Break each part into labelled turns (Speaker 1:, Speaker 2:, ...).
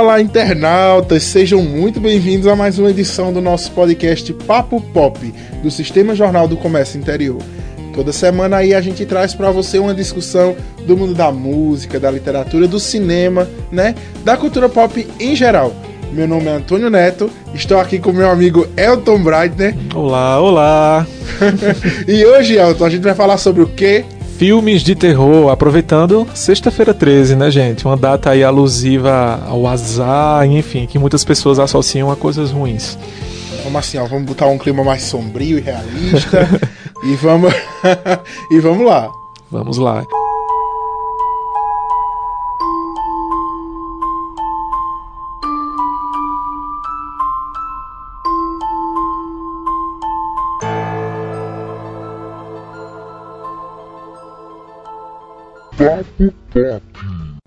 Speaker 1: olá, internautas! Sejam muito bem-vindos a mais uma edição do nosso podcast Papo Pop, do Sistema Jornal do Comércio Interior. Toda semana aí a gente traz para você uma discussão do mundo da música, da literatura, do cinema, né? Da cultura pop em geral. Meu nome é Antônio Neto, estou aqui com meu amigo Elton Breitner.
Speaker 2: Olá, olá!
Speaker 1: e hoje, Elton, a gente vai falar sobre o quê?
Speaker 2: Filmes de terror, aproveitando sexta-feira 13, né, gente? Uma data aí alusiva ao azar, enfim, que muitas pessoas associam a coisas ruins.
Speaker 1: Vamos assim, ó, vamos botar um clima mais sombrio e realista. e vamos. e vamos lá.
Speaker 2: Vamos lá. Pop.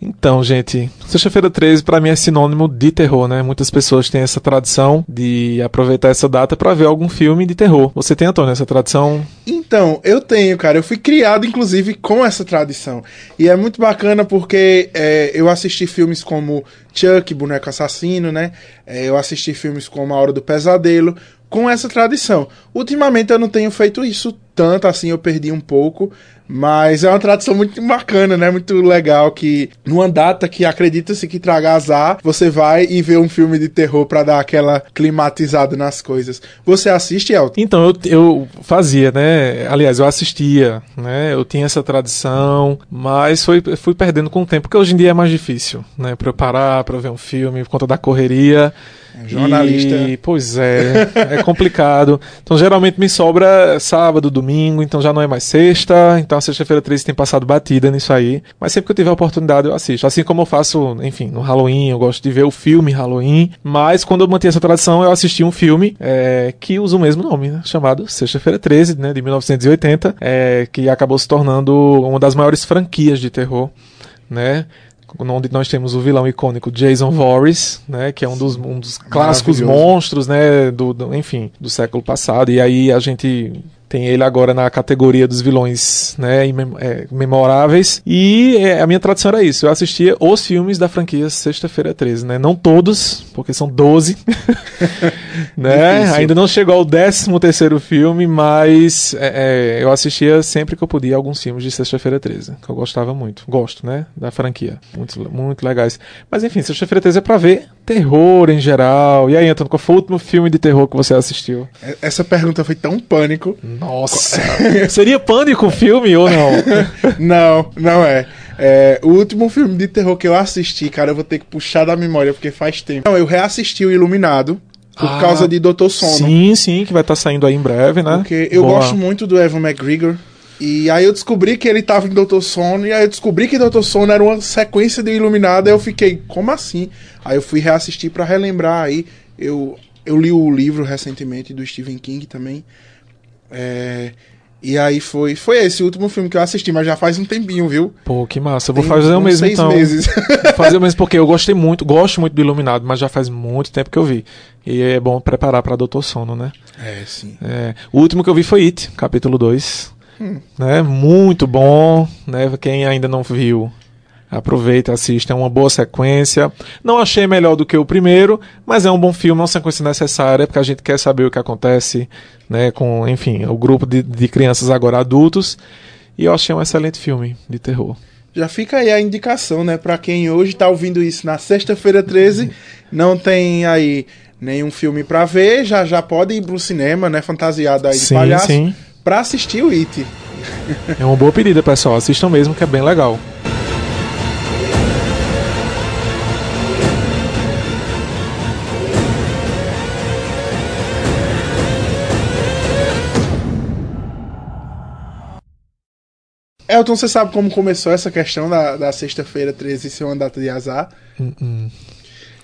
Speaker 2: Então, gente, sexta-feira 13 para mim é sinônimo de terror, né? Muitas pessoas têm essa tradição de aproveitar essa data para ver algum filme de terror. Você tem, Antônio, essa tradição?
Speaker 1: Então, eu tenho, cara. Eu fui criado, inclusive, com essa tradição. E é muito bacana porque é, eu assisti filmes como Chuck, Boneco Assassino, né? É, eu assisti filmes como A Hora do Pesadelo, com essa tradição. Ultimamente eu não tenho feito isso tanto assim, eu perdi um pouco, mas é uma tradição muito bacana, né? Muito legal que numa data que acredita-se que traga azar, você vai e vê um filme de terror para dar aquela climatizada nas coisas. Você assiste, Elton?
Speaker 2: Então, eu, eu fazia, né? Aliás, eu assistia, né? Eu tinha essa tradição, mas foi, fui perdendo com o tempo, porque hoje em dia é mais difícil, né? Preparar para ver um filme por conta da correria.
Speaker 1: Jornalista. E,
Speaker 2: pois é, é complicado. Então, geralmente me sobra sábado, domingo, então já não é mais sexta. Então, sexta-feira 13 tem passado batida nisso aí. Mas sempre que eu tiver a oportunidade, eu assisto. Assim como eu faço, enfim, no Halloween, eu gosto de ver o filme Halloween. Mas quando eu mantinha essa tradição, eu assisti um filme é, que usa o mesmo nome, né, chamado Sexta-feira 13, né, de 1980, é, que acabou se tornando uma das maiores franquias de terror né? Onde nós temos o vilão icônico Jason Voorhees, né, que é um dos, um dos clássicos monstros, né, do, do, enfim, do século passado. E aí a gente tem ele agora na categoria dos vilões né, é, memoráveis. E é, a minha tradição era isso. Eu assistia os filmes da franquia Sexta-feira 13, né? Não todos, porque são 12. né? Ainda não chegou ao 13 terceiro filme, mas é, é, eu assistia sempre que eu podia alguns filmes de Sexta-feira 13, que eu gostava muito. Gosto, né? Da franquia. Muito, muito legais. Mas enfim, Sexta-feira 13 é pra ver terror em geral. E aí, Antônio, qual foi o último filme de terror que você assistiu?
Speaker 1: Essa pergunta foi tão pânico.
Speaker 2: Nossa! Seria pânico o filme ou não?
Speaker 1: não, não é. é. O último filme de terror que eu assisti, cara, eu vou ter que puxar da memória porque faz tempo. Não, eu reassisti o Iluminado. Por ah, causa de Doutor Sono.
Speaker 2: Sim, sim, que vai estar tá saindo aí em breve, né?
Speaker 1: Porque eu Boa. gosto muito do Evan McGregor. E aí eu descobri que ele tava em Doutor Sono, e aí eu descobri que Doutor Sono era uma sequência de Iluminado, aí eu fiquei, como assim? Aí eu fui reassistir para relembrar aí. Eu, eu li o livro recentemente do Stephen King também. É, e aí foi, foi esse o último filme que eu assisti, mas já faz um tempinho, viu?
Speaker 2: Pô, que massa. Eu vou fazer o mesmo seis então. meses. vou fazer o mesmo porque eu gostei muito, gosto muito do Iluminado, mas já faz muito tempo que eu vi. E é bom preparar para Doutor Sono, né?
Speaker 1: É, sim.
Speaker 2: É, o último que eu vi foi It, capítulo 2. Né? Muito bom, né? Quem ainda não viu, Aproveita, assista, é uma boa sequência. Não achei melhor do que o primeiro, mas é um bom filme, é uma sequência necessária, porque a gente quer saber o que acontece, né, com, enfim, o grupo de, de crianças agora adultos. E eu achei um excelente filme de terror.
Speaker 1: Já fica aí a indicação, né, para quem hoje tá ouvindo isso na sexta-feira 13, não tem aí nenhum filme para ver, já já pode ir pro cinema, né, fantasiado aí de sim, palhaço, sim. Pra assistir o It.
Speaker 2: É uma boa pedida, pessoal. Assistam mesmo, que é bem legal.
Speaker 1: Elton, você sabe como começou essa questão da, da sexta-feira 13 ser uma data de azar? Uh -uh.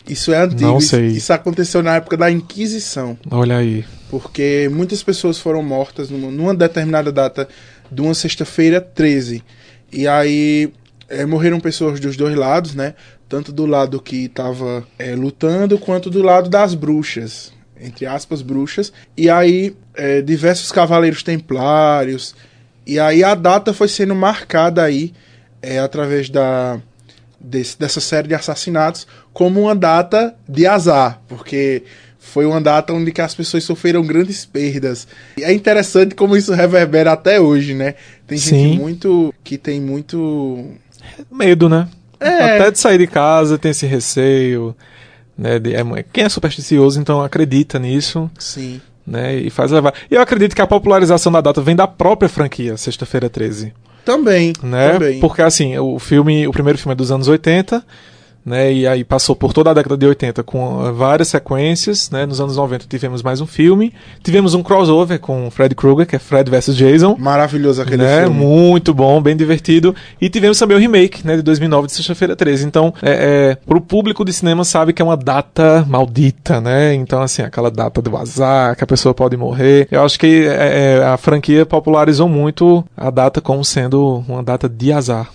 Speaker 1: Isso é antigo.
Speaker 2: Não sei.
Speaker 1: Isso, isso, aconteceu na época da Inquisição.
Speaker 2: Olha aí.
Speaker 1: Porque muitas pessoas foram mortas numa, numa determinada data de uma sexta-feira 13. E aí é, morreram pessoas dos dois lados, né? Tanto do lado que estava é, lutando, quanto do lado das bruxas. Entre aspas, bruxas. E aí, é, diversos cavaleiros templários, e aí a data foi sendo marcada aí através da, desse, dessa série de assassinatos como uma data de azar, porque foi uma data onde que as pessoas sofreram grandes perdas. E é interessante como isso reverbera até hoje, né? Tem
Speaker 2: Sim.
Speaker 1: gente muito que tem muito
Speaker 2: Medo, né?
Speaker 1: É.
Speaker 2: Até de sair de casa tem esse receio. Né, de- é, quem é supersticioso, então acredita nisso.
Speaker 1: sim.
Speaker 2: Né, e faz levar. E eu acredito que a popularização da data vem da própria franquia, Sexta-feira 13.
Speaker 1: Também,
Speaker 2: né?
Speaker 1: também.
Speaker 2: Porque assim, o filme, o primeiro filme é dos anos 80, né? E aí passou por toda a década de 80 com eh, várias sequências, né? Nos anos 90 tivemos mais um filme, tivemos um crossover com Fred Krueger, que é Fred vs Jason.
Speaker 1: Maravilhoso aquele
Speaker 2: né?
Speaker 1: filme.
Speaker 2: Muito bom, bem divertido. E tivemos também o remake, né, de 2009 de Sexta-feira 13. Então, é, é, pro público de cinema sabe que é uma data maldita, né? Então, assim, aquela data do azar, que a pessoa pode morrer. Eu acho que é, é, a franquia popularizou muito a data como sendo uma data de azar.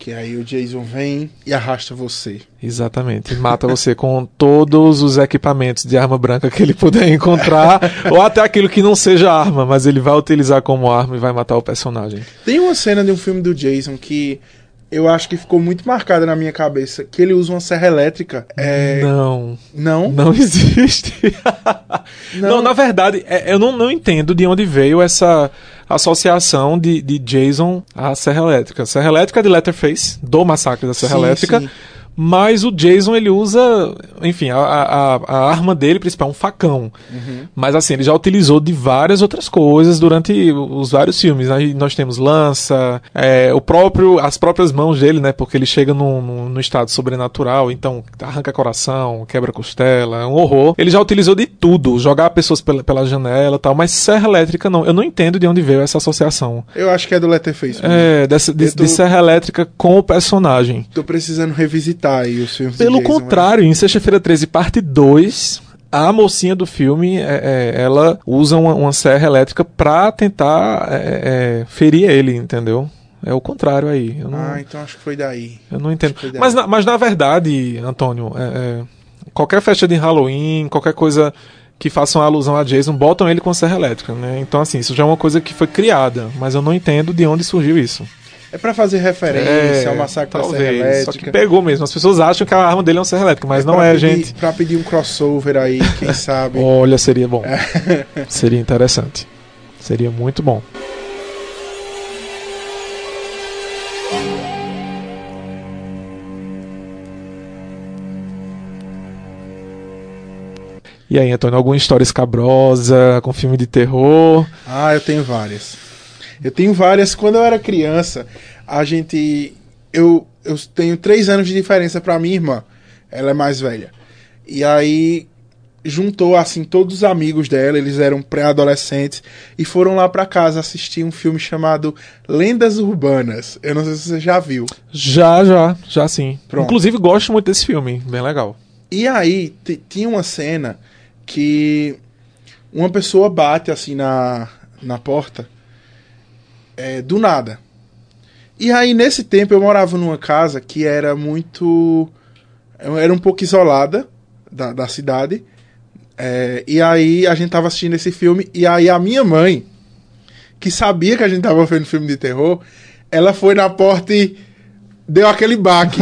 Speaker 1: Que aí o Jason vem e arrasta você.
Speaker 2: Exatamente. Mata você com todos os equipamentos de arma branca que ele puder encontrar, ou até aquilo que não seja arma, mas ele vai utilizar como arma e vai matar o personagem.
Speaker 1: Tem uma cena de um filme do Jason que eu acho que ficou muito marcada na minha cabeça, que ele usa uma serra elétrica. É...
Speaker 2: Não,
Speaker 1: Não?
Speaker 2: não existe. não. na verdade, é- eu não, não entendo de onde veio essa associação de, de Jason à Serra Elétrica. Serra Elétrica é de Letterface, do massacre da Serra
Speaker 1: Sim,
Speaker 2: Elétrica.
Speaker 1: sim.
Speaker 2: Mas o Jason, ele usa, enfim, a, a, a arma dele principal é um facão.
Speaker 1: Uhum.
Speaker 2: Mas assim, ele já utilizou de várias outras coisas durante os vários filmes. Aí nós temos lança, é, o próprio, as próprias mãos dele, né? Porque ele chega num, num, num estado sobrenatural, então arranca coração, quebra costela, é um horror. Ele já utilizou de tudo, jogar pessoas pela, pela janela e tal, mas serra elétrica não. Eu não entendo de onde veio essa associação.
Speaker 1: Eu acho que é do Letterface. mesmo.
Speaker 2: É, dessa, de,
Speaker 1: tô-
Speaker 2: de serra elétrica com o personagem.
Speaker 1: Tô precisando revisitar aí os filmes
Speaker 2: Pelo
Speaker 1: Jason,
Speaker 2: contrário, em Sexta-feira 13, parte 2, a mocinha do filme, é, é, ela usa uma, uma serra elétrica pra tentar é, é, ferir ele, entendeu? É o contrário aí. Eu não,
Speaker 1: Ah, então acho que foi daí.
Speaker 2: eu não entendo. Mas na, mas na verdade, Antônio, é, é, qualquer festa de Halloween, qualquer coisa que faça uma alusão a Jason, botam ele com serra elétrica, né? Então, assim, isso já é uma coisa que foi criada, mas eu não entendo de onde surgiu isso.
Speaker 1: É pra fazer referência ao massacre da Serra
Speaker 2: É, talvez. Só que
Speaker 1: Elétrica.
Speaker 2: pegou mesmo. As pessoas acham que a arma dele é uma serra elétrica, mas não
Speaker 1: pra
Speaker 2: é,
Speaker 1: pedir,
Speaker 2: gente.
Speaker 1: Pra pedir um crossover aí, quem sabe.
Speaker 2: Olha, seria bom. seria interessante. Seria muito bom. E aí, Antônio, alguma história escabrosa com filme de terror?
Speaker 1: Ah, eu tenho várias. Eu tenho várias. Quando eu era criança, a gente. Eu, eu tenho três anos de diferença pra minha irmã. Ela é mais velha. E aí juntou assim todos os amigos dela, eles eram pré-adolescentes e foram lá pra casa assistir um filme chamado Lendas Urbanas. Eu não sei se você já viu.
Speaker 2: Já, já, já sim.
Speaker 1: Pronto.
Speaker 2: Inclusive, gosto muito desse filme, bem legal.
Speaker 1: E aí tinha uma cena que uma pessoa bate assim na, na porta é, do nada. E aí nesse tempo eu morava numa casa que era muito. era um pouco isolada da, da cidade. É, e aí a gente tava assistindo esse filme e aí a minha mãe, que sabia que a gente tava vendo filme de terror, ela foi na porta e deu aquele baque.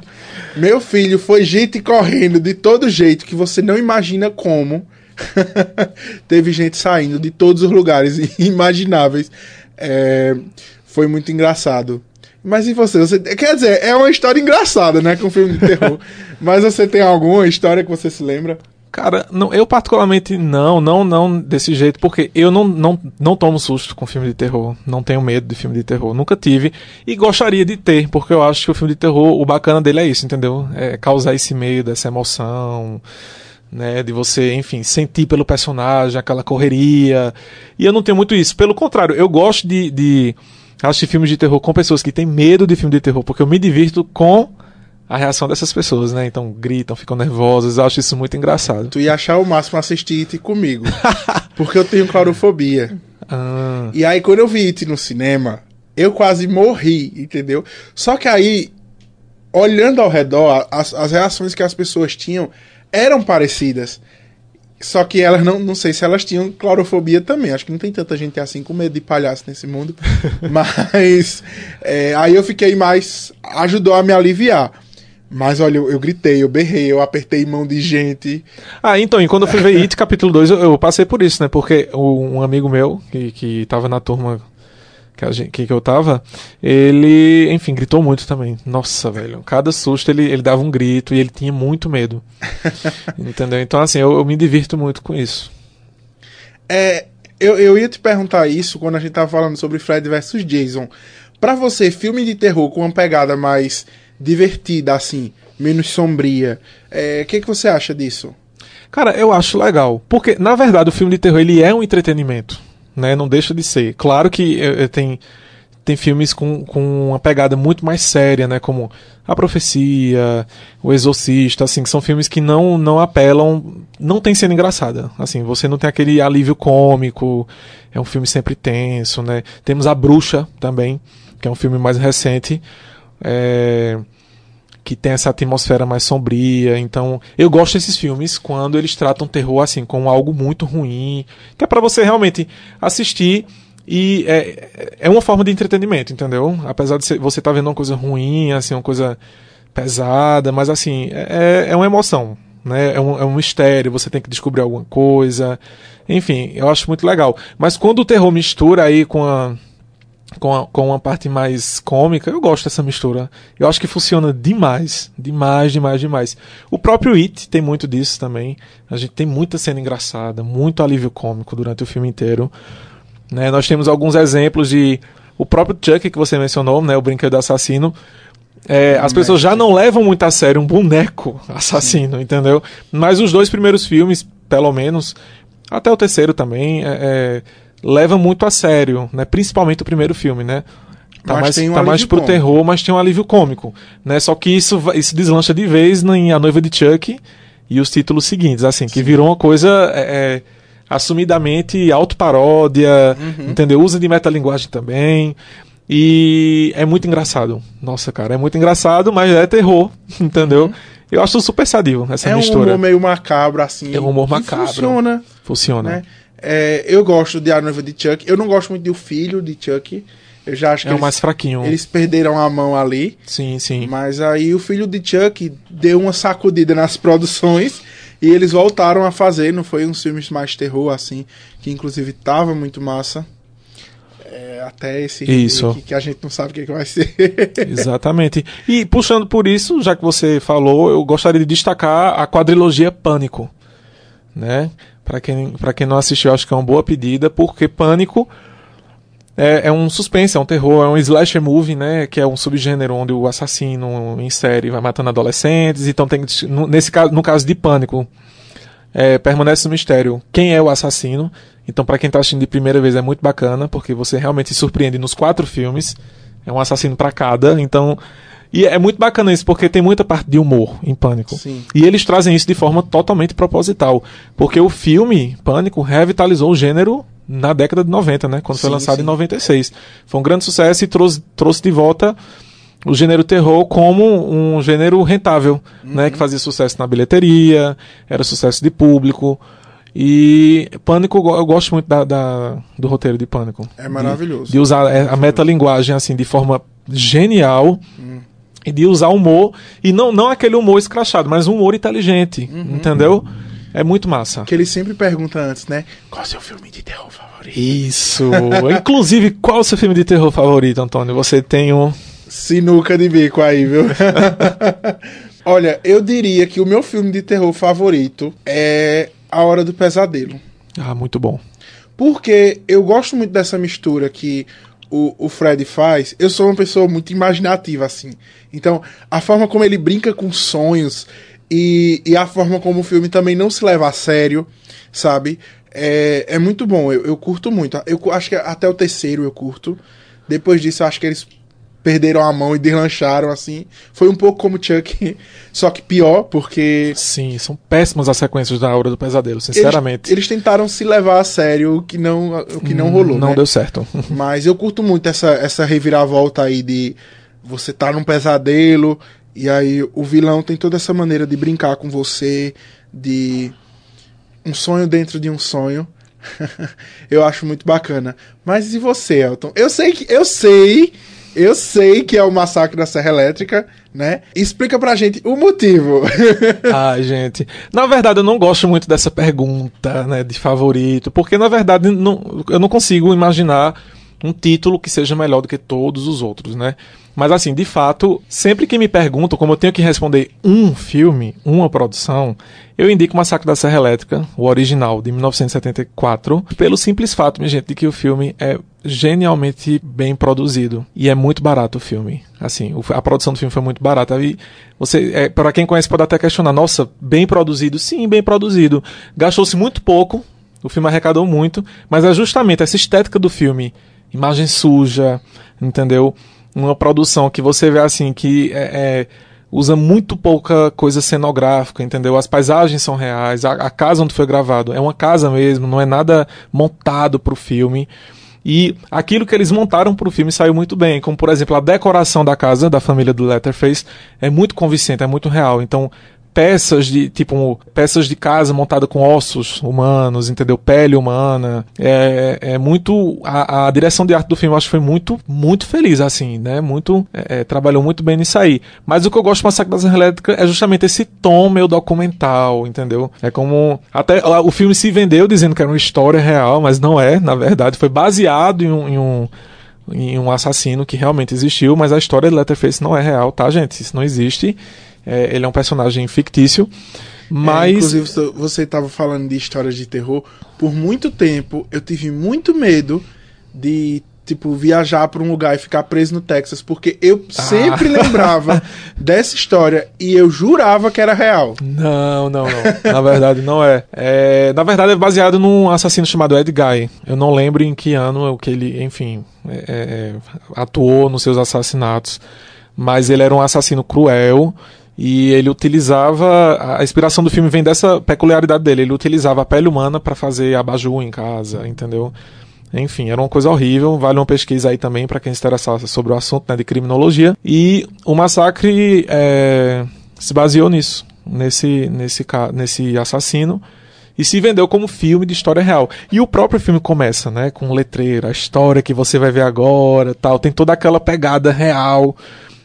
Speaker 1: Meu filho, foi gente correndo de todo jeito que você não imagina como. Teve gente saindo de todos os lugares imagináveis. É, foi muito engraçado. Mas e você? você? Quer dizer, é uma história engraçada, né? Com filme de terror. Mas você tem alguma história que você se lembra?
Speaker 2: Cara, não, eu particularmente não, não, não desse jeito, porque eu não, não, não tomo susto com filme de terror. Não tenho medo de filme de terror. Nunca tive. E gostaria de ter, porque eu acho que o filme de terror, o bacana dele é isso, entendeu? É causar esse medo, essa emoção. Né, de você, enfim, sentir pelo personagem, aquela correria. E eu não tenho muito isso. Pelo contrário, eu gosto de, de assistir filmes de terror com pessoas que têm medo de filme de terror, porque eu me divirto com a reação dessas pessoas, né? Então gritam, ficam nervosas. Eu acho isso muito engraçado.
Speaker 1: Tu ia achar o máximo assistir It comigo. porque eu tenho claurofobia.
Speaker 2: Ah,
Speaker 1: E aí, quando eu vi It no cinema, eu quase morri, entendeu? Só que aí, olhando ao redor, as, as reações que as pessoas tinham eram parecidas. Só que elas não, não sei se elas tinham claurofobia também. Acho que não tem tanta gente assim com medo de palhaço nesse mundo. Mas é, aí eu fiquei mais. ajudou a me aliviar. Mas olha, eu, eu gritei, eu berrei, eu apertei mão de gente.
Speaker 2: Ah, então, e quando eu fui ver It capítulo 2, eu, eu passei por isso, né? Porque um amigo meu, que, que tava na turma que, gente- que, que eu tava, ele, enfim, gritou muito também. Nossa, velho. Cada susto ele, ele dava um grito e ele tinha muito medo. Entendeu? Então, assim, eu, eu me divirto muito com isso.
Speaker 1: É, eu, eu ia te perguntar isso quando a gente tava falando sobre Fred vs Jason. Pra você, filme de terror com uma pegada mais divertida, assim, menos sombria, é, o que, que você acha disso?
Speaker 2: Cara, eu acho legal. Porque, na verdade, o filme de terror ele é um entretenimento. Né? Não deixa de ser. Claro que eh, eh, tem, tem filmes com, com uma pegada muito mais séria, né? Como A Profecia, O Exorcista, assim, que são filmes que não, não apelam. Não tem cena engraçada. Assim, você não tem aquele alívio cômico. É um filme sempre tenso, né? Temos A Bruxa também, que é um filme mais recente. É, que tem essa atmosfera mais sombria. Então, eu gosto desses filmes quando eles tratam terror assim como algo muito ruim, que é para você realmente assistir e é, é uma forma de entretenimento, entendeu? Apesar de você estar vendo uma coisa ruim, assim, uma coisa pesada, mas assim, é, é uma emoção, né? É um, é um mistério, você tem que descobrir alguma coisa. Enfim, eu acho muito legal. Mas quando o terror mistura aí com a com a, com uma parte mais cômica, eu gosto dessa mistura. Eu acho que funciona demais. Demais, demais, demais. O próprio It tem muito disso também. A gente tem muita cena engraçada, muito alívio cômico durante o filme inteiro. Né? Nós temos alguns exemplos de. O próprio Chuck que você mencionou, né? O brinquedo assassino. É, as pessoas já não levam muito a sério um boneco assassino, entendeu? Mas os dois primeiros filmes, pelo menos, até o terceiro também, é, é, leva muito a sério, né? Principalmente o primeiro filme, né? Tá
Speaker 1: Mas
Speaker 2: mais,
Speaker 1: tem um
Speaker 2: tá mais pro
Speaker 1: cômico.
Speaker 2: terror, mas tem um alívio cômico, né? Só que isso, isso deslancha de vez em A Noiva de Chuck e os títulos seguintes, assim, que virou uma coisa é, é, assumidamente autoparódia,
Speaker 1: Uhum.
Speaker 2: entendeu? Usa de metalinguagem também. E é muito engraçado. Nossa, cara, é muito engraçado, mas é terror, entendeu? Eu acho super sadio essa
Speaker 1: é um
Speaker 2: mistura.
Speaker 1: humor meio macabro, assim.
Speaker 2: É um humor macabro.
Speaker 1: Funciona,
Speaker 2: Funciona.
Speaker 1: né? É, eu gosto de A Noiva de Chuck. Eu não gosto muito do filho de Chuck. Eu já acho que
Speaker 2: É o mais fraquinho.
Speaker 1: eles perderam a mão ali.
Speaker 2: Sim, sim.
Speaker 1: Mas aí o filho de Chuck deu uma sacudida nas produções e eles voltaram a fazer. Não foi uns filmes mais terror, assim, que inclusive tava muito massa. É, até esse
Speaker 2: Isso.
Speaker 1: que a gente não sabe o que, que vai ser.
Speaker 2: Exatamente. E puxando por isso, já que você falou, eu gostaria de destacar a quadrilogia Pânico, né? Para quem, pra quem não assistiu, acho que é uma boa pedida, porque Pânico é, é um suspense, é um terror, é um slasher movie, né? Que é um subgênero onde o assassino em série vai matando adolescentes. Então tem nesse caso, no caso de Pânico, é, permanece no mistério quem é o assassino. Então, para quem tá assistindo de primeira vez, é muito bacana, porque você realmente se surpreende nos quatro filmes. É um assassino para cada. Então. E é muito bacana isso, porque tem muita parte de humor em Pânico.
Speaker 1: Sim.
Speaker 2: E eles trazem isso de forma totalmente proposital. Porque o filme, Pânico, revitalizou o gênero na década de 90, né? Quando foi
Speaker 1: Sim,
Speaker 2: lançado
Speaker 1: sim.
Speaker 2: em 96. Foi um grande sucesso e trouxe, trouxe de volta o gênero terror como um gênero rentável, né? Que fazia sucesso na bilheteria, era sucesso de público. E Pânico, eu go- eu gosto muito da, da- do roteiro de Pânico.
Speaker 1: É maravilhoso.
Speaker 2: De, de usar é, a metalinguagem assim de forma genial e de usar humor e não não aquele humor escrachado, mas um humor inteligente, entendeu? É muito massa.
Speaker 1: Que ele sempre pergunta antes, né? Qual é o seu filme de terror favorito?
Speaker 2: Isso. Inclusive, qual é o seu filme de terror favorito, Antônio? Você tem um
Speaker 1: Sinuca de bico aí, viu? Olha, eu diria que o meu filme de terror favorito é A Hora do Pesadelo.
Speaker 2: Ah, muito bom.
Speaker 1: Porque eu gosto muito dessa mistura que o, o Fred faz. Eu sou uma pessoa muito imaginativa, assim. Então, a forma como ele brinca com sonhos e, e a forma como o filme também não se leva a sério, sabe? É, é muito bom, eu, eu curto muito. Eu acho que até o terceiro eu curto. Depois disso, eu acho que eles perderam a mão e deslancharam, assim. Foi um pouco como Chuck, só que pior, porque
Speaker 2: Sim, são péssimas as sequências da Hora do Pesadelo,
Speaker 1: eles,
Speaker 2: sinceramente.
Speaker 1: eles tentaram se levar a sério, o que não, o que não rolou,
Speaker 2: Não
Speaker 1: né?
Speaker 2: deu certo.
Speaker 1: Mas eu curto muito essa, essa reviravolta aí de você tá num pesadelo e aí o vilão tem toda essa maneira de brincar com você, de um sonho dentro de um sonho. eu acho muito bacana. Mas e você, Elton? Eu sei que eu sei Eu sei que é o massacre da Serra Elétrica, né? Explica pra gente o motivo.
Speaker 2: Ai, gente. Na verdade, eu não gosto muito dessa pergunta, né, de favorito, porque na verdade não, eu não consigo imaginar um título que seja melhor do que todos os outros, né? Mas assim, de fato, sempre que me perguntam, como eu tenho que responder um filme, uma produção, eu indico Massacre da Serra Elétrica, o original, de 1974, pelo simples fato, minha gente, de que o filme é genialmente bem produzido. E é muito barato o filme. Assim, a produção do filme foi muito barata. E você, é, para quem conhece, pode até questionar: nossa, bem produzido? Sim, bem produzido. Gastou-se muito pouco, o filme arrecadou muito, mas é justamente essa estética do filme imagem suja, entendeu? Uma produção que você vê assim que é, é, usa muito pouca coisa cenográfica, entendeu? As paisagens são reais, a, a casa onde foi gravado é uma casa mesmo, não é nada montado para o filme. E aquilo que eles montaram para o filme saiu muito bem, como por exemplo a decoração da casa da família do Letterface é muito convincente, é muito real. Então peças de tipo peças de casa montada com ossos humanos, entendeu? Pele humana. É, é muito a, a, direção de arte do filme eu acho que foi muito muito feliz assim, né? Muito é, é trabalhou muito bem nisso aí. Mas o que eu gosto do Massacre da Serra Elétrica é justamente esse tom meio documental, entendeu? É como até o filme se vendeu dizendo que era uma história real, mas não é, na verdade foi baseado em um, em um em um assassino que realmente existiu, mas a história de Letterface não é real, tá, gente? Isso não existe. É, ele é um personagem fictício. Mas. É,
Speaker 1: inclusive, você estava falando de histórias de terror. Por muito tempo, eu tive muito medo de tipo, viajar para um lugar e ficar preso no Texas, porque eu ah. sempre lembrava dessa história e eu jurava que era real.
Speaker 2: Não, não, não. Na verdade, não é. é. Na verdade, é baseado num assassino chamado Ed Guy. Eu não lembro em que ano que ele, enfim, é, é, atuou nos seus assassinatos. Mas ele era um assassino cruel e ele utilizava. A inspiração do filme vem dessa peculiaridade dele. Ele utilizava a pele humana para fazer abajur em casa, entendeu? Enfim, era uma coisa horrível. Vale uma pesquisa aí também para quem se interessar sobre o assunto né, de criminologia. E o massacre é, se baseou nisso, nesse, nesse, nesse assassino. E se vendeu como filme de história real. E o próprio filme começa, né? Com letreiro, a história que você vai ver agora, tal. Tem toda aquela pegada real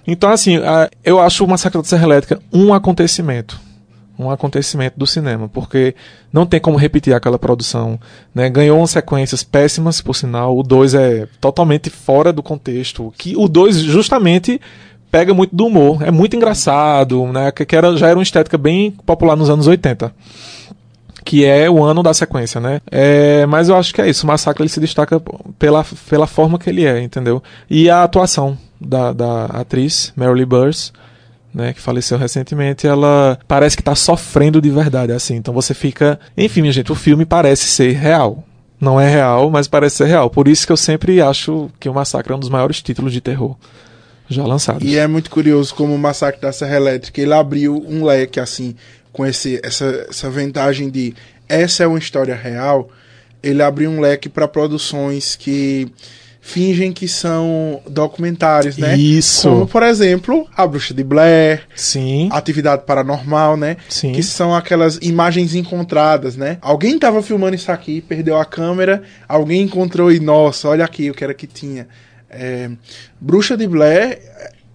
Speaker 2: então, assim, eu acho o Massacre da Serra Elétrica um acontecimento. Um acontecimento do cinema, porque não tem como repetir aquela produção. Né? Ganhou umas sequências péssimas, por sinal. O 2 é totalmente fora do contexto. Que o 2, justamente, pega muito do humor. É muito engraçado, né? Que era, já era uma estética bem popular nos anos 80 que é o ano da sequência, né? É, mas eu acho que é isso. O Massacre ele se destaca pela, pela forma que ele é, entendeu? E a atuação da, da atriz Mary Burns, né, que faleceu recentemente, ela parece que está sofrendo de verdade, assim. Então você fica, enfim, minha gente, o filme parece ser real. Não é real, mas parece ser real. Por isso que eu sempre acho que o Massacre é um dos maiores títulos de terror já lançados.
Speaker 1: E é muito curioso como o Massacre da Serra Elétrica, ele abriu um leque assim, com esse, essa, essa vantagem de essa é uma história real, ele abriu um leque para produções que fingem que são documentários, né?
Speaker 2: Isso.
Speaker 1: Como, por exemplo, A Bruxa de Blair.
Speaker 2: Sim.
Speaker 1: Atividade Paranormal, né?
Speaker 2: Sim.
Speaker 1: Que são aquelas imagens encontradas, né? Alguém estava filmando isso aqui, perdeu a câmera, alguém encontrou e, nossa, olha aqui, o que era que tinha. É, Bruxa de Blair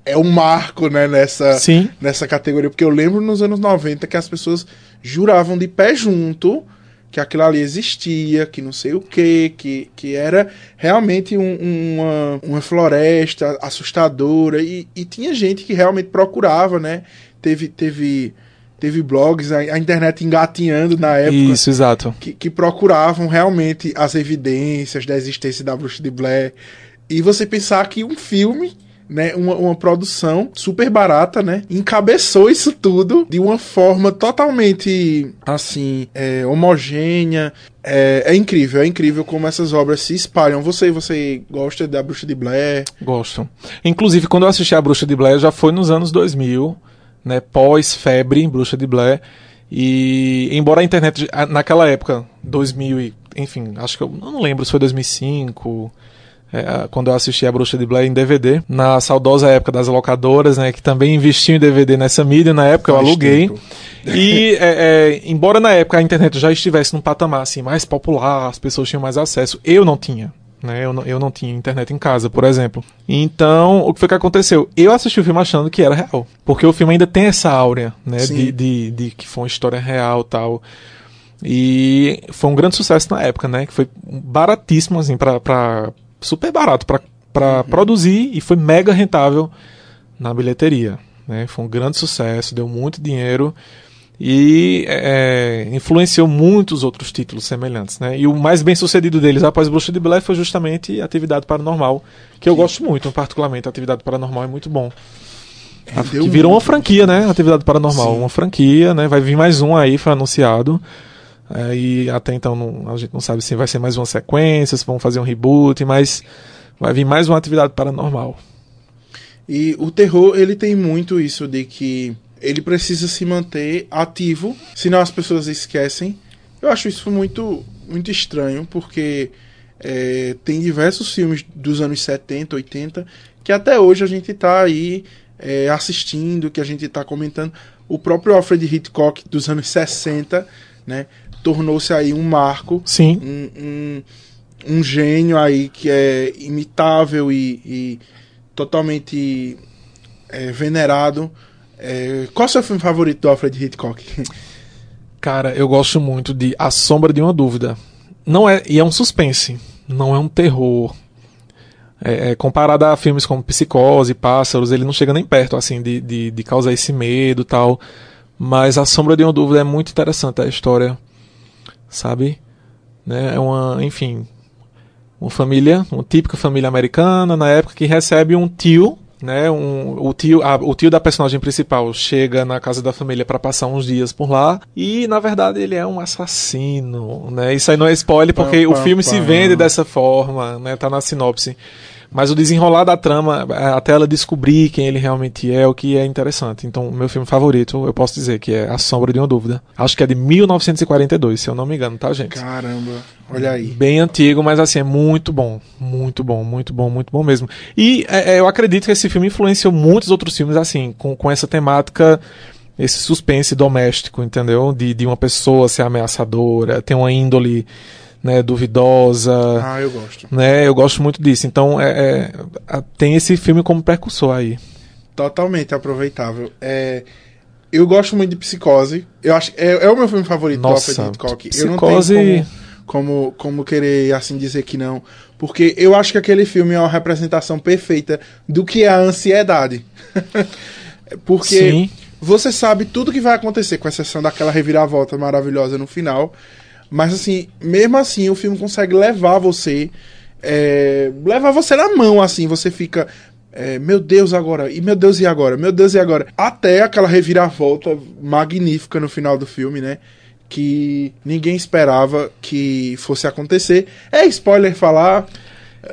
Speaker 1: é um marco, né, nessa,
Speaker 2: Sim.
Speaker 1: nessa categoria, porque eu lembro nos anos 90 que as pessoas juravam de pé junto que aquilo ali existia, que não sei o que, que, que era realmente um, uma, uma floresta assustadora e, e tinha gente que realmente procurava, né? Teve, teve, teve blogs, a, a internet engatinhando na época.
Speaker 2: Isso, exato.
Speaker 1: Que, que procuravam realmente as evidências da existência da bruxa de Blair. E você pensar que um filme né, uma, uma produção super barata, né, encabeçou isso tudo de uma forma totalmente, assim, é, homogênea. É, é, incrível, é incrível como essas obras se espalham. Você, você gosta da Bruxa de Blair?
Speaker 2: Gosto. Inclusive, quando eu assisti a Bruxa de Blair, já foi nos anos 2000, né, pós-febre, Bruxa de Blair. E embora a internet naquela época, 2000 enfim, acho que eu não lembro se foi 2005, é, quando eu assisti a Bruxa de Blair em DVD, na saudosa época das locadoras, né, que também investiam em DVD nessa mídia, na época Faz eu aluguei. Tempo. E, é, é, embora na época a internet já estivesse num patamar assim, mais popular, as pessoas tinham mais acesso, eu não tinha Né? Eu, não, eu não tinha internet em casa, por exemplo. Então, o que foi que aconteceu? Eu assisti o filme achando que era real. Porque o filme ainda tem essa áurea, né? De, de, de, que foi uma história real tal. E foi um grande sucesso na época, né? Que foi baratíssimo, assim, pra. pra super barato pra uhum. produzir e foi mega rentável na bilheteria. Né? Foi um grande sucesso, deu muito dinheiro e é, influenciou muitos outros títulos semelhantes. Né? E o mais bem sucedido deles após Bruxa de Blair foi justamente Atividade Paranormal, que eu gosto muito, particularmente. Atividade Paranormal é muito bom. É, que virou uma franquia, né? Atividade Paranormal, Sim. uma franquia, né? Vai vir mais um aí, foi anunciado. É, e até então não, a gente não sabe se vai ser mais uma sequência, se vão fazer um reboot, mas vai vir mais uma atividade paranormal.
Speaker 1: E o terror, ele tem muito isso de que ele precisa se manter ativo, senão as pessoas esquecem. Eu acho isso muito, muito estranho, porque é, tem diversos filmes dos anos 70, 80, que até hoje a gente está aí é, assistindo, que a gente está comentando. O próprio Alfred Hitchcock dos anos 60, né, tornou-se aí um marco,
Speaker 2: Sim.
Speaker 1: Um, um, um, gênio aí que é imitável e, e totalmente é, venerado é, qual é o seu filme favorito do Alfred Hitchcock?
Speaker 2: Cara, eu gosto muito de A Sombra de uma Dúvida. Não é, e é um suspense, não é um terror. É, é, comparado a filmes como Psicose, Pássaros, ele não chega nem perto assim de, de, de causar esse medo tal. Mas A Sombra de uma Dúvida é muito interessante a história, sabe? Né? É uma, enfim, uma família, uma típica família americana na época que recebe um tio né? Um, o, tio, a, o tio da personagem principal chega na casa da família para passar uns dias por lá e na verdade ele é um assassino, né? Isso aí não é spoiler porque pam, pam, o filme pam. se vende dessa forma, né? Tá na sinopse. Mas o desenrolar da trama, até ela descobrir quem ele realmente é, o que é interessante. Então, meu filme favorito, eu posso dizer que é A Sombra de uma Dúvida. Acho que é de 1942, se eu não me engano, tá, gente?
Speaker 1: Caramba, olha aí.
Speaker 2: Bem antigo, mas assim, é muito bom. Muito bom, muito bom, muito bom mesmo. E é, é eu acredito que esse filme influenciou muitos outros filmes, assim, com, com essa temática esse suspense doméstico, entendeu? De, de uma pessoa ser ameaçadora, ter uma índole né, duvidosa.
Speaker 1: Ah, eu gosto.
Speaker 2: Né, eu gosto muito disso. Então, é, é, tem esse filme como precursor aí.
Speaker 1: Totalmente aproveitável. É, eu gosto muito de Psicose. Eu acho é, é o meu filme favorito
Speaker 2: Nossa,
Speaker 1: do Hitchcock.
Speaker 2: Psicose...
Speaker 1: Eu não tenho como, como, como querer assim dizer que não, porque eu acho que aquele filme é uma representação perfeita do que é a ansiedade. porque Sim. você sabe tudo que vai acontecer, com exceção daquela reviravolta maravilhosa no final. Mas assim, mesmo assim, o filme consegue levar você. É, levar você na mão, assim, você fica. É, meu Deus, agora, e meu Deus, e agora? Meu Deus, e agora? Até aquela reviravolta magnífica no final do filme, né? Que ninguém esperava que fosse acontecer. É spoiler falar.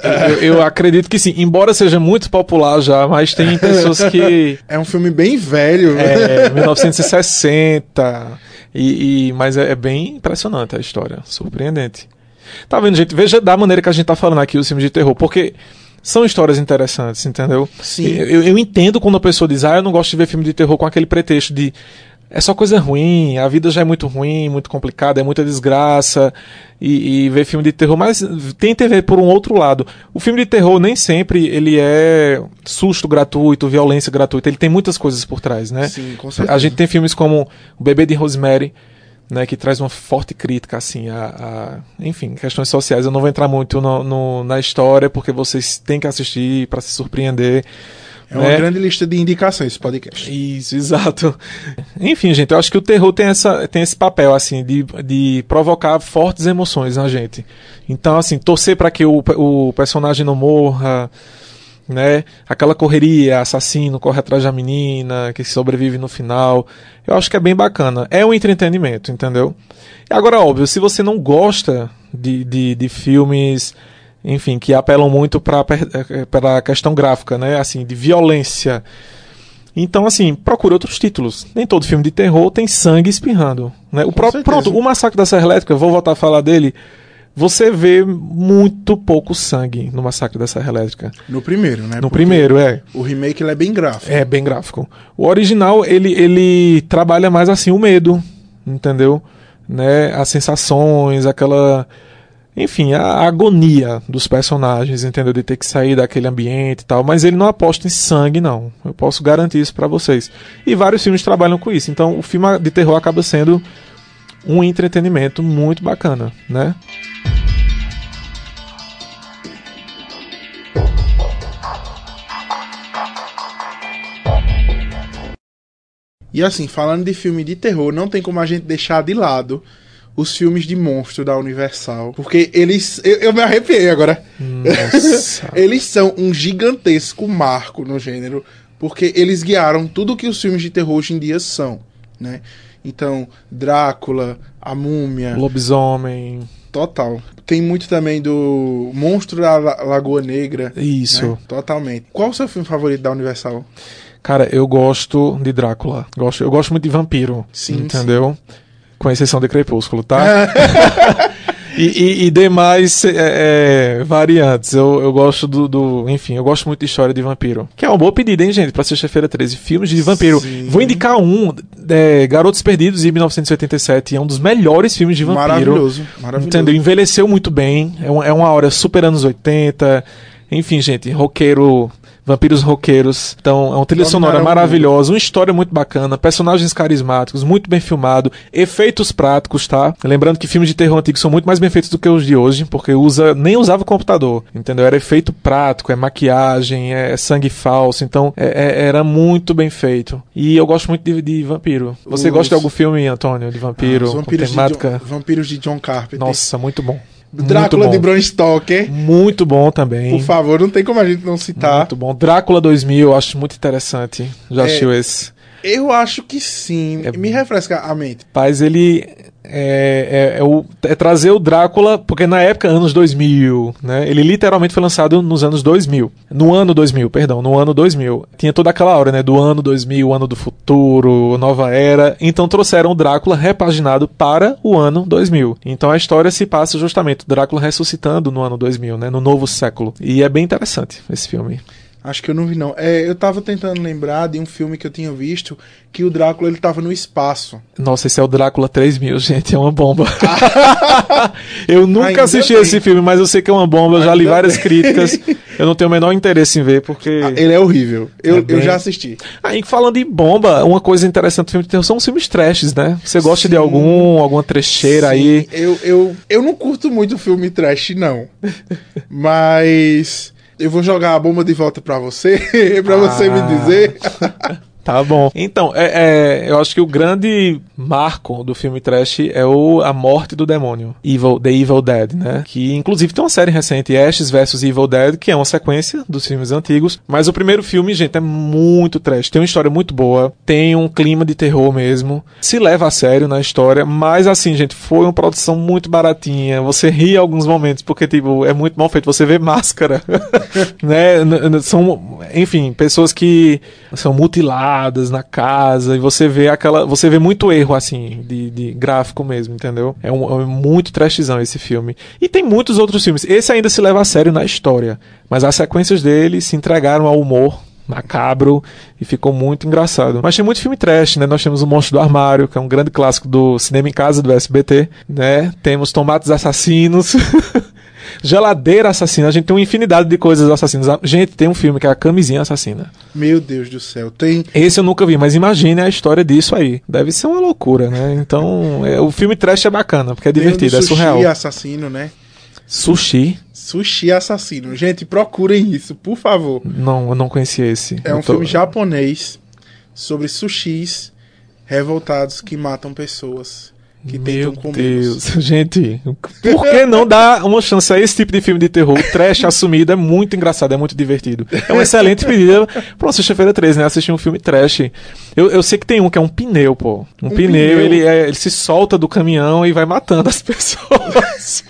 Speaker 2: Eu, eu, acredito que sim, embora seja muito popular já, mas tem pessoas que.
Speaker 1: É um filme bem velho.
Speaker 2: É, 1960. E, e mas é, é, bem impressionante a história, surpreendente. Tá vendo, gente? Veja da maneira que a gente tá falando aqui os filmes de terror, porque são histórias interessantes, entendeu?
Speaker 1: Sim.
Speaker 2: Eu, eu entendo quando a pessoa diz, ah, eu não gosto de ver filme de terror com aquele pretexto de é só coisa ruim, a vida já é muito ruim, muito complicada, é muita desgraça, e, e ver filme de terror, mas tente ver por um outro lado. O filme de terror nem sempre ele é susto gratuito, violência gratuita, ele tem muitas coisas por trás, né?
Speaker 1: Sim, com certeza.
Speaker 2: A gente tem filmes como O Bebê de Rosemary, né, que traz uma forte crítica assim a, a, enfim questões sociais eu não vou entrar muito no, no, na história porque vocês têm que assistir para se surpreender
Speaker 1: é uma né? grande lista de indicações esse podcast.
Speaker 2: Isso, exato. Enfim, gente, eu acho que o terror tem, essa, tem esse papel, assim, de, de provocar fortes emoções na gente. Então, assim, torcer para que o, o personagem não morra, né? Aquela correria, assassino, corre atrás da menina, que sobrevive no final. Eu acho que é bem bacana. É um entretenimento, entendeu? E agora, óbvio, se você não gosta de, de, de filmes enfim, que apelam muito para a questão gráfica, né? Assim, de violência. Então, assim, procure outros títulos. Nem todo filme de terror tem sangue espirrando. Né? O próprio, pronto, o Massacre da Serra Elétrica, vou voltar a falar dele. Você vê muito pouco sangue no Massacre da Serra Elétrica.
Speaker 1: No primeiro, né?
Speaker 2: No Porque primeiro, é.
Speaker 1: O remake ele é bem gráfico.
Speaker 2: É, bem gráfico. O original, ele, ele trabalha mais assim o medo, entendeu? Né? As sensações, aquela enfim, a agonia dos personagens, entendeu? De ter que sair daquele ambiente e tal. Mas ele não aposta em sangue, não. Eu posso garantir isso para vocês. E vários filmes trabalham com isso. Então o filme de terror acaba sendo um entretenimento muito bacana, né?
Speaker 1: E assim, falando de filme de terror, não tem como a gente deixar de lado os filmes de monstro da Universal. Porque eles. Eu, eu me arrepiei agora. eles são um gigantesco marco no gênero. Porque eles guiaram tudo que os filmes de terror hoje em dia são. Né? Então, Drácula, A Múmia.
Speaker 2: Lobisomem.
Speaker 1: Total. Tem muito também do Monstro da Lagoa Negra.
Speaker 2: Isso.
Speaker 1: Né? Totalmente. Qual o seu filme favorito da Universal?
Speaker 2: Cara, eu gosto de Drácula. Gosto, eu gosto muito de vampiro. Sim. Entendeu? Sim. Com exceção de Crepúsculo, tá? e, e, e, demais é, é, variantes. Eu, eu gosto do, do, Enfim, eu gosto muito de história de vampiro. Que é uma boa pedida, hein, gente? Pra sexta-feira 13. Filmes de vampiro. Sim. Vou indicar um: é, Garotos Perdidos, em 1987. É um dos melhores filmes de vampiro.
Speaker 1: Maravilhoso. Maravilhoso.
Speaker 2: Entendeu? Envelheceu muito bem. É, um, é uma hora super anos 80. Enfim, gente, roqueiro Vampiros Roqueiros. Então, é uma trilha sonora maravilhosa, uma história muito bacana, personagens carismáticos, muito bem filmado, efeitos práticos, tá? Lembrando que filmes de terror antigos são muito mais bem feitos do que os de hoje, porque usa nem usava computador, entendeu? Era efeito prático, é maquiagem, é sangue falso, então é, é, era muito bem feito. E eu gosto muito de, de vampiro. Você os... gosta de algum filme, Antônio, de vampiro? Ah,
Speaker 1: vampiros, temática... de John, vampiros de John Carpenter.
Speaker 2: Nossa, muito bom.
Speaker 1: Drácula de Bram Stoker.
Speaker 2: Muito bom também.
Speaker 1: Por favor, não tem como a gente não citar.
Speaker 2: Muito bom. Drácula 2000, eu acho muito interessante. Já é, assistiu esse?
Speaker 1: Eu acho que sim. É... Me refresca a mente.
Speaker 2: Paz, ele é, é, é, o, é, trazer o Drácula, porque na época, anos 2000, né? Ele literalmente foi lançado nos anos 2000. No ano 2000, perdão, no ano 2000. Tinha toda aquela hora, né? Do ano 2000, ano do futuro, nova era. Então trouxeram o Drácula repaginado para o ano 2000. Então a história se passa justamente Drácula ressuscitando no ano 2000, né? No novo século. E é bem interessante esse filme.
Speaker 1: Acho que eu não vi, não. É, eu tava tentando lembrar de um filme que eu tinha visto que o Drácula ele tava no espaço.
Speaker 2: Nossa, esse é o Drácula 3000, gente, é uma bomba. eu nunca Ainda assisti bem. esse filme, mas eu sei que é uma bomba, eu já li várias bem. críticas. Eu não tenho o menor interesse em ver, porque.
Speaker 1: Ah, ele é horrível. Eu, é bem... eu já assisti.
Speaker 2: Aí, falando em bomba, uma coisa interessante do filme de terror são os filmes trashes, né? Você gosta Sim. de algum, alguma trecheira Sim. aí?
Speaker 1: Eu, eu, eu não curto muito filme trash, não. mas eu vou jogar a bomba de volta para você, para ah. você me dizer.
Speaker 2: Tá bom. Então, é, é, eu acho que o grande marco do filme trash é o A Morte do Demônio, Evil, The Evil Dead, né? Que inclusive tem uma série recente, Ashes vs Evil Dead, que é uma sequência dos filmes antigos. Mas o primeiro filme, gente, é muito trash. Tem uma história muito boa, tem um clima de terror mesmo. Se leva a sério na história, mas assim, gente, foi uma produção muito baratinha. Você ri alguns momentos, porque, tipo, é muito mal feito. Você vê máscara, né? São, enfim, pessoas que são mutiladas na casa e você vê aquela, você vê muito erro assim de, de gráfico mesmo, entendeu? É, um, é muito trashzão esse filme. E tem muitos outros filmes. Esse ainda se leva a sério na história, mas as sequências dele se entregaram ao humor macabro e ficou muito engraçado. Mas tem muito filme trash, né? Nós temos O Monstro do Armário, que é um grande clássico do cinema em casa do SBT, né? Temos Tomates Assassinos. Geladeira assassina. A gente tem uma infinidade de coisas assassinas. Gente, tem um filme que é a Camisinha Assassina.
Speaker 1: Meu Deus do céu. Tem.
Speaker 2: Esse eu nunca vi, mas imagine a história disso aí. Deve ser uma loucura, né? Então, é, o filme trash é bacana, porque é divertido, é surreal.
Speaker 1: Sushi assassino, né?
Speaker 2: Sushi.
Speaker 1: Sushi Assassino. Gente, procurem isso, por favor.
Speaker 2: Não, eu não conhecia esse.
Speaker 1: É um tô... filme japonês sobre sushis revoltados que matam pessoas que
Speaker 2: Meu Deus, gente, por que não dar uma chance a esse tipo de filme de terror? O trash assumido é muito engraçado, é muito divertido. É uma excelente pedida pra uma sexta-feira 13, né? Assistir um filme trash. Eu, eu sei que tem um que é um pneu, pô. Um, um pneu, pneu. Ele, é, ele se solta do caminhão e vai matando as pessoas.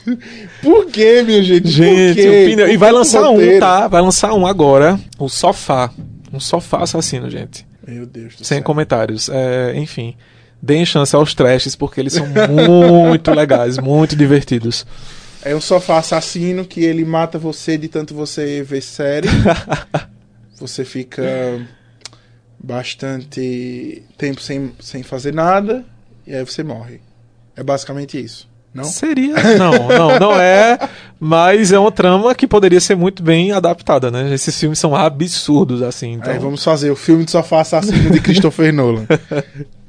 Speaker 1: por que, minha gente?
Speaker 2: Gente, um pneu. E vai lançar um, tá? Vai lançar um agora. O sofá. Um sofá assassino, gente.
Speaker 1: Meu Deus do
Speaker 2: Sem
Speaker 1: céu.
Speaker 2: comentários. É, enfim deem chance aos trashes, porque eles são muito legais, muito divertidos.
Speaker 1: É um sofá assassino que ele mata você de tanto você ver série. você fica bastante tempo sem, sem fazer nada e aí você morre. É basicamente isso. Não?
Speaker 2: Seria. Não, não, não é. Mas é uma trama que poderia ser muito bem adaptada, né? Esses filmes são absurdos, assim. Então...
Speaker 1: Aí vamos fazer o filme de sofá assassino de Christopher Nolan.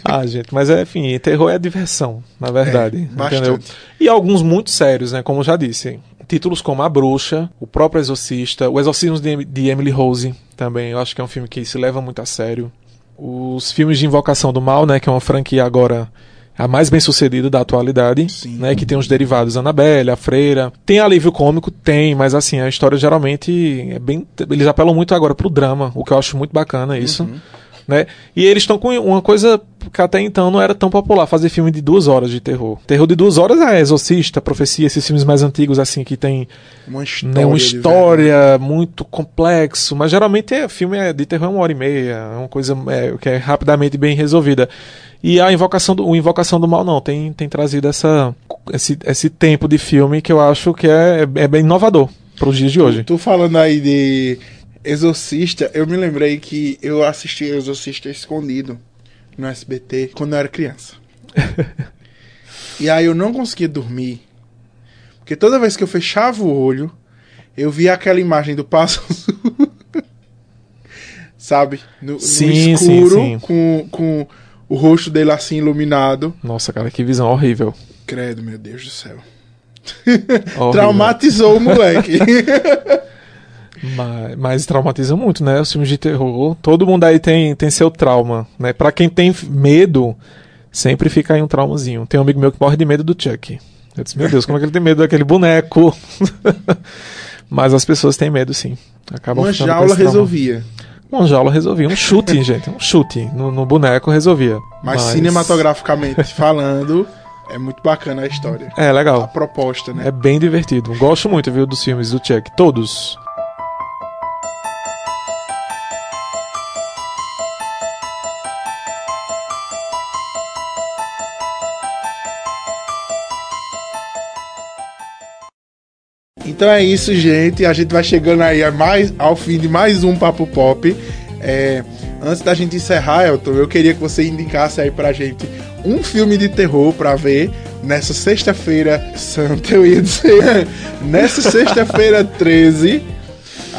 Speaker 2: ah, gente, mas é, enfim, terror é diversão, na verdade.
Speaker 1: É,
Speaker 2: entendeu? E alguns muito sérios, né? Como eu já disse. Títulos como A Bruxa, O próprio Exorcista, O Exorcismo de, de Emily Rose também. Eu acho que é um filme que se leva muito a sério. Os filmes de Invocação do Mal, né? Que é uma franquia agora a mais bem sucedida da atualidade,
Speaker 1: Sim.
Speaker 2: né? Que tem os derivados Annabelle, A Freira. Tem alívio cômico? Tem, mas assim, a história geralmente é bem. Eles apelam muito agora pro drama, o que eu acho muito bacana isso. Né? E eles estão com uma coisa que até então não era tão popular, fazer filme de duas horas de terror. Terror de duas horas é Exorcista, Profecia, esses filmes mais antigos assim que tem
Speaker 1: Uma história.
Speaker 2: né, uma história muito complexo, mas geralmente é filme é, de terror é uma hora e meia, é uma coisa é, que é rapidamente bem resolvida. E a invocação do, o Invocação do Mal não, tem, tem trazido essa, esse, esse tempo de filme que eu acho que é, é bem inovador para os dias de hoje.
Speaker 1: Tu falando aí de Exorcista, eu me lembrei que eu assisti Exorcista escondido no SBT quando eu era criança. e aí eu não conseguia dormir. Porque toda vez que eu fechava o olho, eu via aquela imagem do passo azul. Sabe? No, no
Speaker 2: Sim, sim,
Speaker 1: escuro,
Speaker 2: sim.
Speaker 1: Com, com o rosto dele assim iluminado.
Speaker 2: Nossa, cara, que visão horrível.
Speaker 1: Credo, meu Deus do céu.
Speaker 2: Horrível.
Speaker 1: Traumatizou o moleque.
Speaker 2: Mas, mas traumatiza muito, né? Os filmes de terror. Todo mundo aí tem, tem seu trauma, né? Pra quem tem medo, sempre fica aí um traumazinho. Tem um amigo meu que morre de medo do Chuck. Eu disse, meu Deus, como é que ele tem medo daquele boneco? mas as pessoas têm medo, sim. Acabam
Speaker 1: Uma jaula resolvia.
Speaker 2: Uma jaula resolvia. Um chute, gente. Um chute no, no boneco resolvia.
Speaker 1: Mas, cinematograficamente falando, é muito bacana a história.
Speaker 2: É,
Speaker 1: A
Speaker 2: legal.
Speaker 1: proposta, né?
Speaker 2: É bem divertido. Gosto muito, viu, dos filmes do Chuck. Todos.
Speaker 1: Então é isso, gente. A gente vai chegando aí mais, ao fim de mais um Papo Pop. É, antes da gente encerrar, Elton, eu queria que você indicasse aí pra gente um filme de terror pra ver nessa sexta-feira santa, eu ia dizer. nessa sexta-feira 13,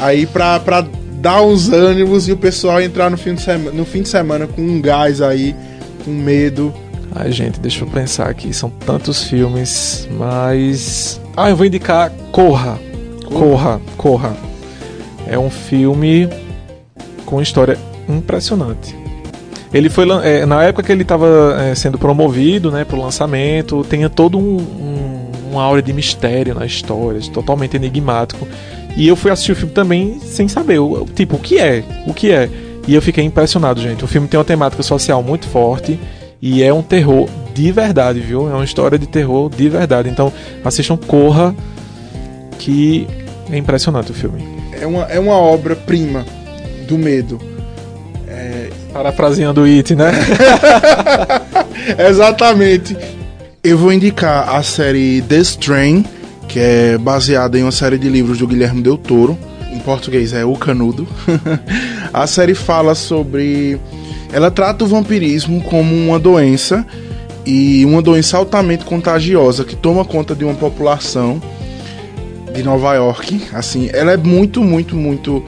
Speaker 1: aí pra, pra dar uns ânimos e o pessoal entrar no fim, de semana, no fim de semana com um gás aí, com medo.
Speaker 2: Ai, gente, deixa eu pensar aqui. São tantos filmes, mas. Ah, eu vou indicar Corra. Corra, Corra. É um filme com história impressionante. Ele foi é, na época que ele estava sendo promovido, né, pro lançamento, tinha todo um, um, uma aura de mistério na história, totalmente enigmático. E eu fui assistir o filme também sem saber, o, o- tipo, o que é, o que é. E eu fiquei impressionado, gente. O filme tem uma temática social muito forte e é um terror de verdade, viu? É uma história de terror de verdade. Então, assistam Corra, que é impressionante o filme.
Speaker 1: É uma, é uma obra-prima do medo.
Speaker 2: Parafraseando o It, né?
Speaker 1: Exatamente. Eu vou indicar a série The Strain, que é baseada em uma série de livros do Guilherme Del Toro. Em português é O Canudo. a série fala sobre. Ela trata o vampirismo como uma doença e uma doença altamente contagiosa que toma conta de uma população de Nova York. Assim, ela é muito, muito, muito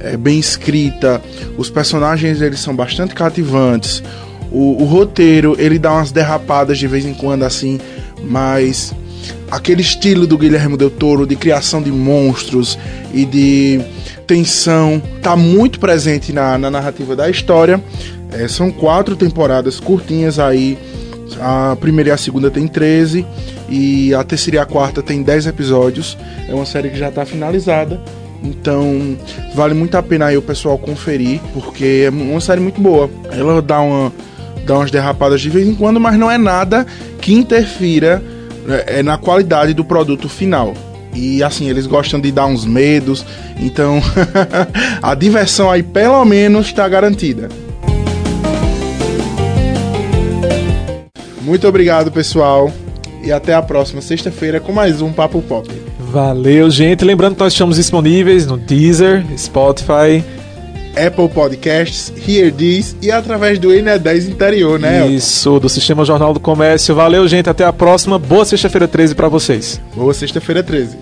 Speaker 1: é, bem escrita. Os personagens eles são bastante cativantes. O, o roteiro ele dá umas derrapadas de vez em quando assim, mas aquele estilo do Guilherme Del Toro de criação de monstros e de tensão tá muito presente na, na narrativa da história. É, são quatro temporadas curtinhas aí. A primeira e a segunda tem 13 e a terceira e a quarta tem 10 episódios. É uma série que já está finalizada. Então vale muito a pena aí o pessoal conferir, porque é uma série muito boa. Ela dá, uma, dá umas derrapadas de vez em quando, mas não é nada que interfira é, na qualidade do produto final. E assim, eles gostam de dar uns medos, então a diversão aí pelo menos está garantida. Muito obrigado, pessoal. E até a próxima sexta-feira com mais um Papo Pop.
Speaker 2: Valeu, gente. Lembrando que nós estamos disponíveis no Deezer, Spotify,
Speaker 1: Apple Podcasts, Hear This e através do INE10 Interior, né? Elton?
Speaker 2: Isso, do Sistema Jornal do Comércio. Valeu, gente. Até a próxima. Boa sexta-feira 13 para vocês.
Speaker 1: Boa sexta-feira 13.